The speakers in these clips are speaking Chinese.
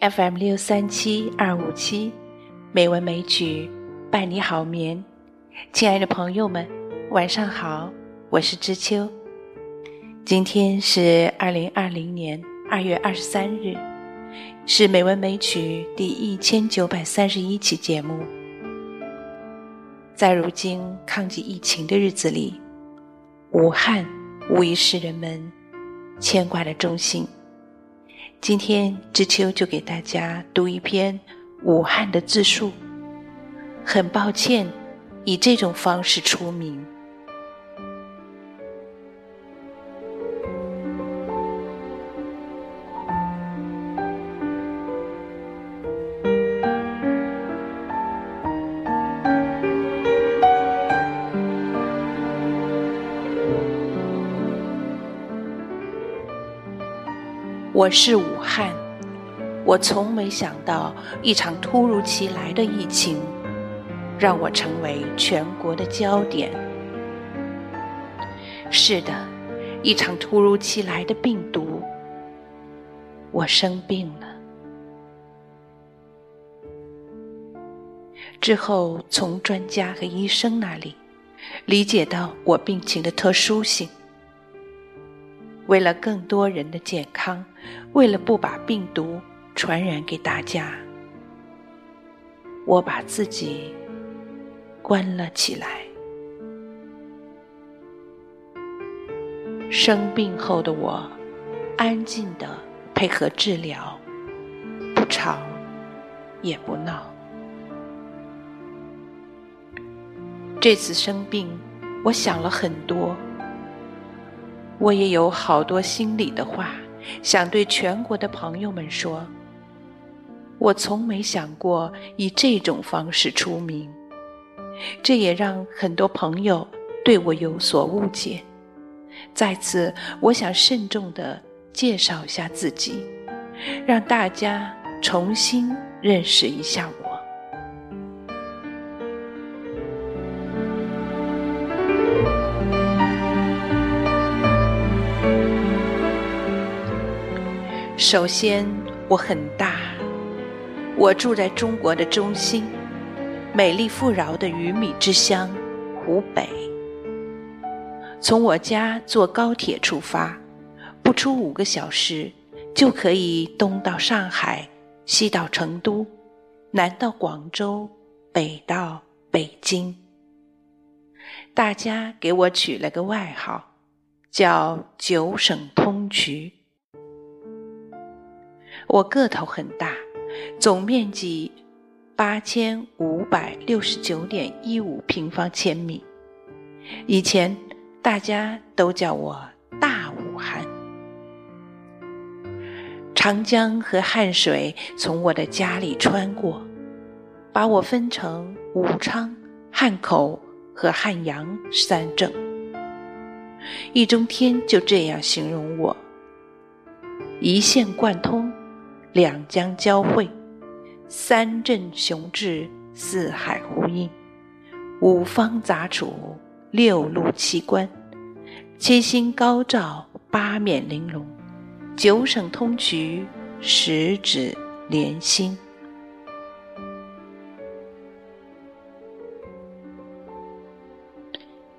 FM 六三七二五七，美文美曲伴你好眠。亲爱的朋友们，晚上好，我是知秋。今天是二零二零年二月二十三日，是美文美曲第一千九百三十一期节目。在如今抗击疫情的日子里，武汉无疑是人们牵挂的中心。今天知秋就给大家读一篇武汉的自述。很抱歉，以这种方式出名。我是武汉，我从没想到一场突如其来的疫情，让我成为全国的焦点。是的，一场突如其来的病毒，我生病了。之后从专家和医生那里理解到我病情的特殊性。为了更多人的健康，为了不把病毒传染给大家，我把自己关了起来。生病后的我，安静的配合治疗，不吵也不闹。这次生病，我想了很多。我也有好多心里的话，想对全国的朋友们说。我从没想过以这种方式出名，这也让很多朋友对我有所误解。在此，我想慎重的介绍一下自己，让大家重新认识一下我。首先，我很大，我住在中国的中心，美丽富饶的鱼米之乡湖北。从我家坐高铁出发，不出五个小时，就可以东到上海，西到成都，南到广州，北到北京。大家给我取了个外号，叫“九省通衢”。我个头很大，总面积八千五百六十九点一五平方千米。以前大家都叫我大武汉。长江和汉水从我的家里穿过，把我分成武昌、汉口和汉阳三镇。易中天就这样形容我：一线贯通。两江交汇，三镇雄峙，四海呼应，五方杂处，六路七关，七星高照，八面玲珑，九省通衢，十指连心。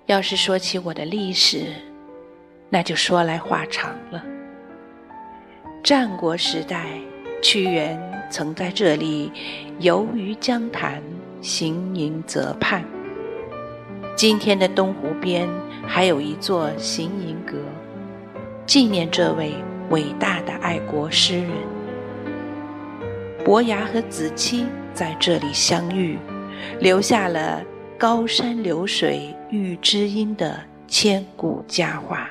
要是说起我的历史，那就说来话长了。战国时代。屈原曾在这里游于江潭，行吟泽畔。今天的东湖边还有一座行吟阁，纪念这位伟大的爱国诗人。伯牙和子期在这里相遇，留下了“高山流水遇知音”的千古佳话。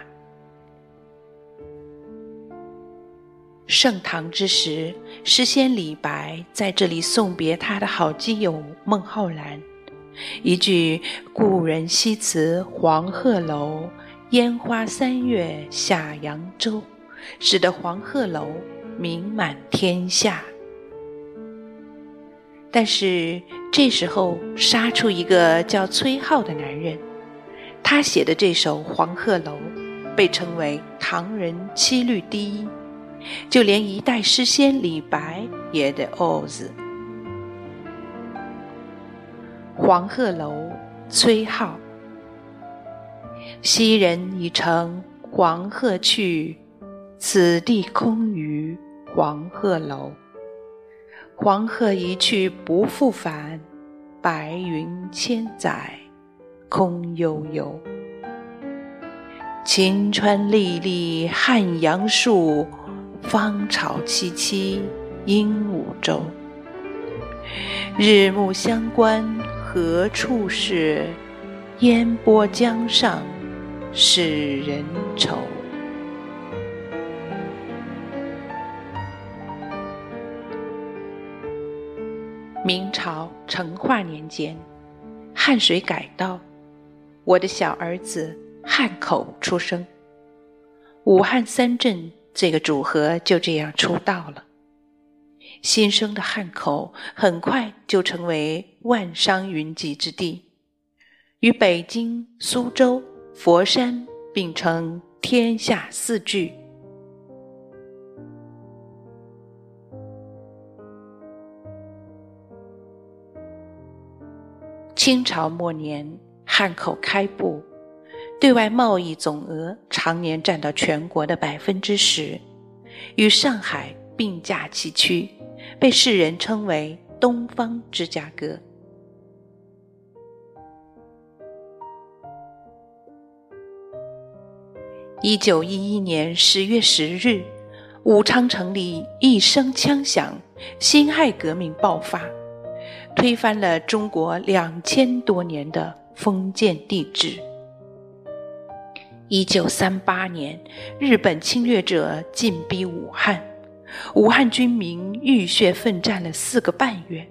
盛唐之时，诗仙李白在这里送别他的好基友孟浩然。一句“故人西辞黄鹤楼，烟花三月下扬州”，使得黄鹤楼名满天下。但是这时候杀出一个叫崔颢的男人，他写的这首《黄鹤楼》被称为唐人七律第一。就连一代诗仙李白也得“哦”字。黄鹤楼，崔颢。昔人已乘黄鹤去，此地空余黄鹤楼。黄鹤一去不复返，白云千载空悠悠。晴川历历汉阳树，芳草萋萋鹦鹉洲。日暮乡关何处是？烟波江上使人愁。明朝成化年间，汉水改道，我的小儿子汉口出生，武汉三镇这个组合就这样出道了。新生的汉口很快就成为万商云集之地，与北京、苏州、佛山并称天下四巨。清朝末年，汉口开埠，对外贸易总额常年占到全国的百分之十，与上海并驾齐驱，被世人称为“东方芝加哥”。一九一一年十月十日，武昌城里一声枪响，辛亥革命爆发。推翻了中国两千多年的封建帝制。一九三八年，日本侵略者进逼武汉，武汉军民浴血奋战了四个半月，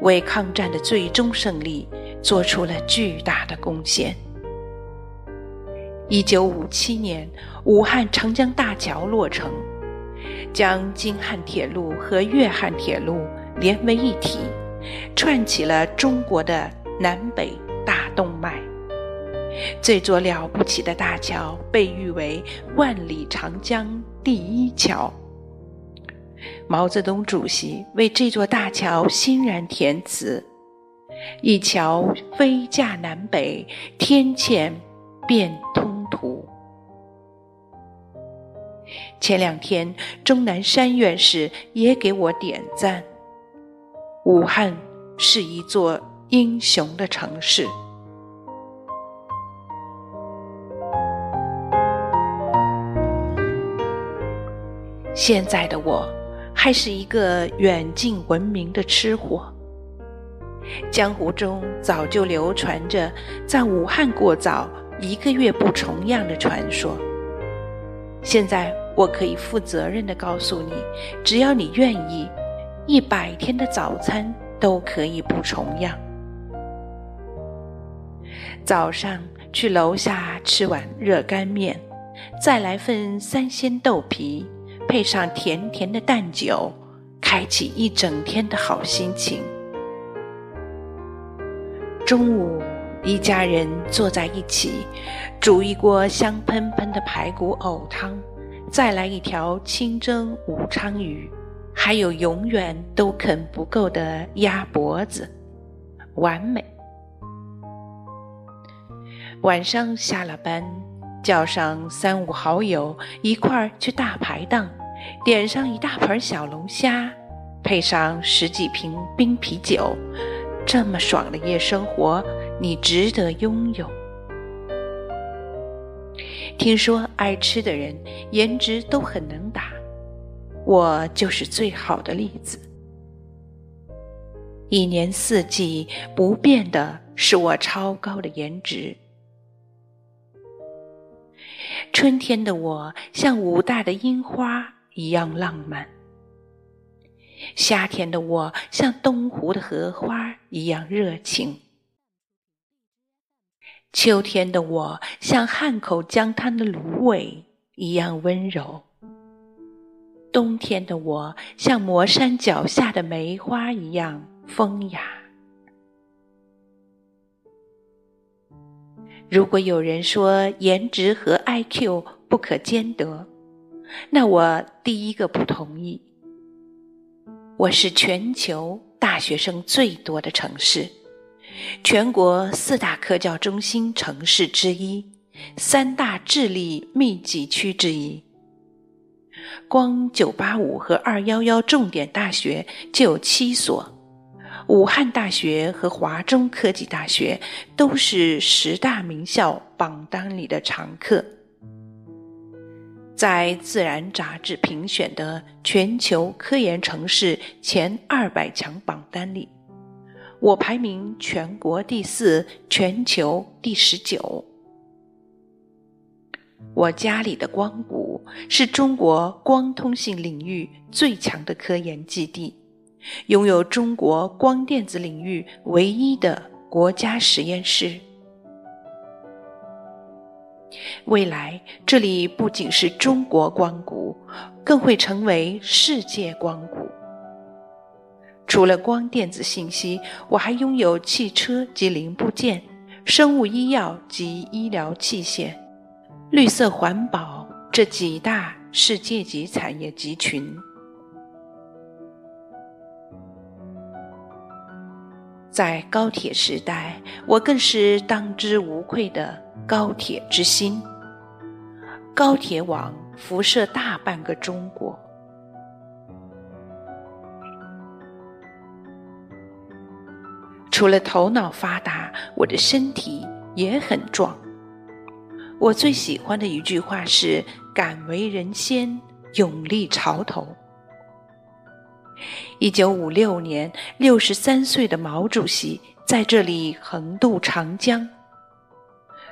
为抗战的最终胜利做出了巨大的贡献。一九五七年，武汉长江大桥落成，将京汉铁路和粤汉铁路连为一体。串起了中国的南北大动脉。这座了不起的大桥被誉为“万里长江第一桥”。毛泽东主席为这座大桥欣然填词：“一桥飞架南北，天堑变通途。”前两天，钟南山院士也给我点赞。武汉是一座英雄的城市。现在的我，还是一个远近闻名的吃货。江湖中早就流传着在武汉过早一个月不重样的传说。现在我可以负责任的告诉你，只要你愿意。一百天的早餐都可以不重样。早上去楼下吃碗热干面，再来份三鲜豆皮，配上甜甜的蛋酒，开启一整天的好心情。中午，一家人坐在一起，煮一锅香喷喷的排骨藕汤，再来一条清蒸武昌鱼。还有永远都啃不够的鸭脖子，完美。晚上下了班，叫上三五好友一块儿去大排档，点上一大盆小龙虾，配上十几瓶冰啤酒，这么爽的夜生活，你值得拥有。听说爱吃的人颜值都很能打。我就是最好的例子。一年四季不变的是我超高的颜值。春天的我像武大的樱花一样浪漫，夏天的我像东湖的荷花一样热情，秋天的我像汉口江滩的芦苇一样温柔。冬天的我像磨山脚下的梅花一样风雅。如果有人说颜值和 IQ 不可兼得，那我第一个不同意。我是全球大学生最多的城市，全国四大科教中心城市之一，三大智力密集区之一。光985和211重点大学就有七所，武汉大学和华中科技大学都是十大名校榜单里的常客。在《自然》杂志评选的全球科研城市前二百强榜单里，我排名全国第四，全球第十九。我家里的光谷是中国光通信领域最强的科研基地，拥有中国光电子领域唯一的国家实验室。未来，这里不仅是中国光谷，更会成为世界光谷。除了光电子信息，我还拥有汽车及零部件、生物医药及医疗器械、绿色环保这几大世界级产业集群。在高铁时代，我更是当之无愧的。高铁之心，高铁网辐射大半个中国。除了头脑发达，我的身体也很壮。我最喜欢的一句话是“敢为人先，勇立潮头”。一九五六年，六十三岁的毛主席在这里横渡长江。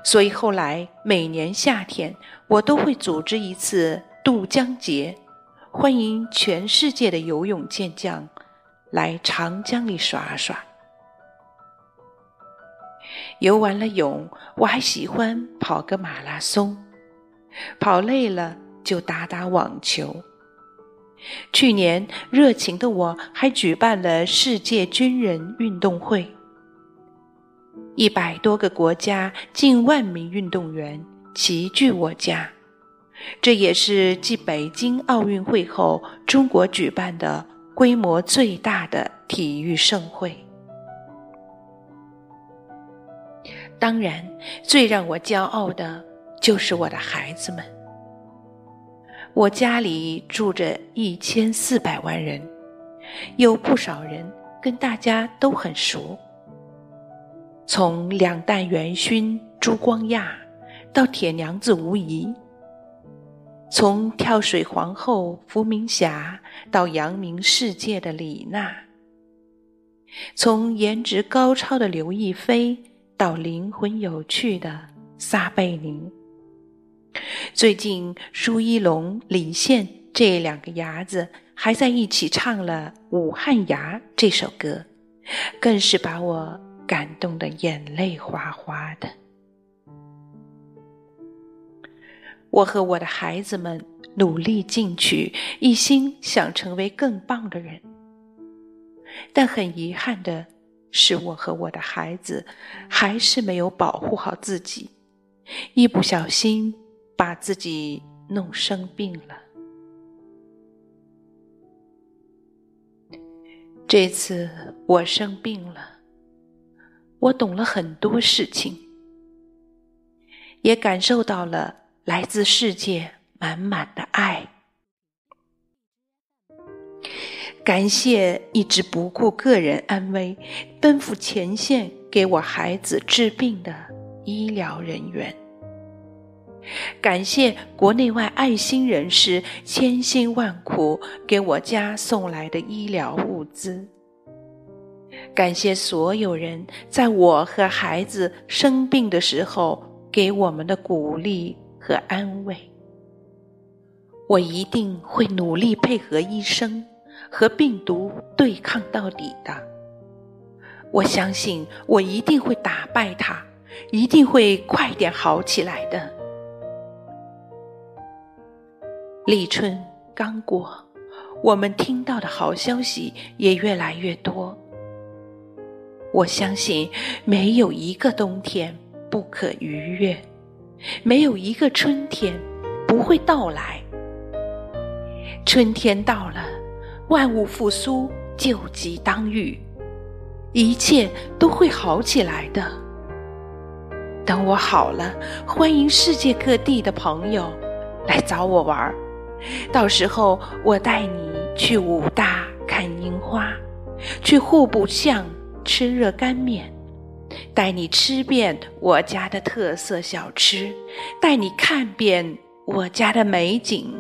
所以后来每年夏天，我都会组织一次渡江节，欢迎全世界的游泳健将来长江里耍耍。游完了泳，我还喜欢跑个马拉松，跑累了就打打网球。去年热情的我还举办了世界军人运动会。一百多个国家，近万名运动员齐聚我家，这也是继北京奥运会后中国举办的规模最大的体育盛会。当然，最让我骄傲的就是我的孩子们。我家里住着一千四百万人，有不少人跟大家都很熟。从两弹元勋朱光亚到铁娘子吴仪，从跳水皇后伏明霞到扬名世界的李娜，从颜值高超的刘亦菲到灵魂有趣的撒贝宁，最近舒一龙、李现这两个伢子还在一起唱了《武汉伢》这首歌，更是把我。感动的眼泪哗哗的。我和我的孩子们努力进取，一心想成为更棒的人。但很遗憾的是，我和我的孩子还是没有保护好自己，一不小心把自己弄生病了。这次我生病了。我懂了很多事情，也感受到了来自世界满满的爱。感谢一直不顾个人安危、奔赴前线给我孩子治病的医疗人员。感谢国内外爱心人士千辛万苦给我家送来的医疗物资。感谢所有人在我和孩子生病的时候给我们的鼓励和安慰。我一定会努力配合医生和病毒对抗到底的。我相信我一定会打败它，一定会快点好起来的。立春刚过，我们听到的好消息也越来越多。我相信，没有一个冬天不可逾越，没有一个春天不会到来。春天到了，万物复苏，救急当愈，一切都会好起来的。等我好了，欢迎世界各地的朋友来找我玩儿。到时候我带你去武大看樱花，去户部巷吃热干面，带你吃遍我家的特色小吃，带你看遍我家的美景。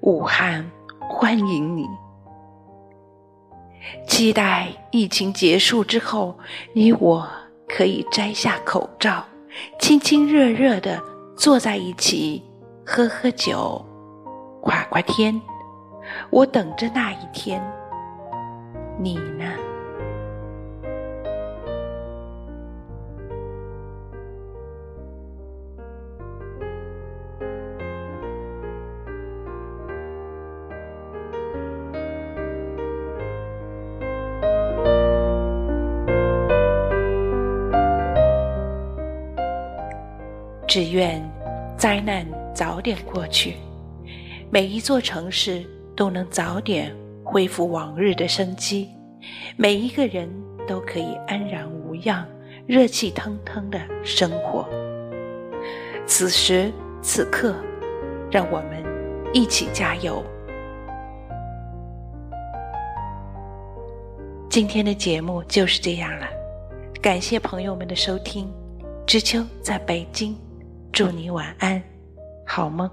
武汉欢迎你，期待疫情结束之后，你我可以摘下口罩，亲亲热热的坐在一起。喝喝酒，夸夸天，我等着那一天。你呢？只愿灾难。早点过去，每一座城市都能早点恢复往日的生机，每一个人都可以安然无恙、热气腾腾的生活。此时此刻，让我们一起加油！今天的节目就是这样了，感谢朋友们的收听。知秋在北京，祝你晚安。好梦。